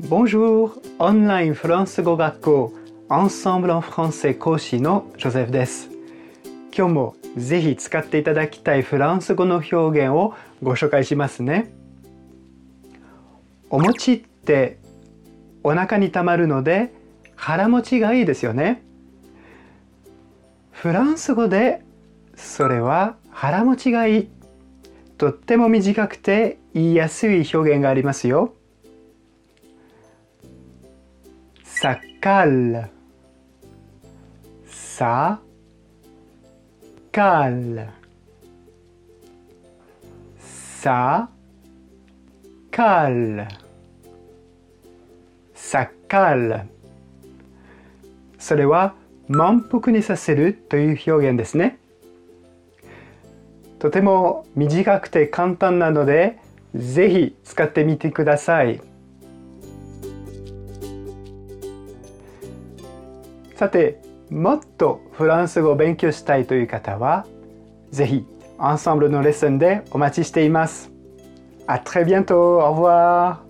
Bonjour! オンラインフランス語学校 Ensemble en français 講師のジョゼフです。今日もぜひ使っていただきたいフランス語の表現をご紹介しますね。お餅ってお腹にたまるので腹持ちがいいですよね。フランス語でそれは腹持ちがいい。とっても短くて言いやすい表現がありますよ。Ça cale. Ça cale. Ça Cal. Sacal. それは満腹にさせるという表現ですね。とても短くて簡単なので、ぜひ使ってみてください。さて、もっとフランス語を勉強したいという方は、ぜひ、アンサンブルのレッスンでお待ちしています。À très bientôt. Au revoir.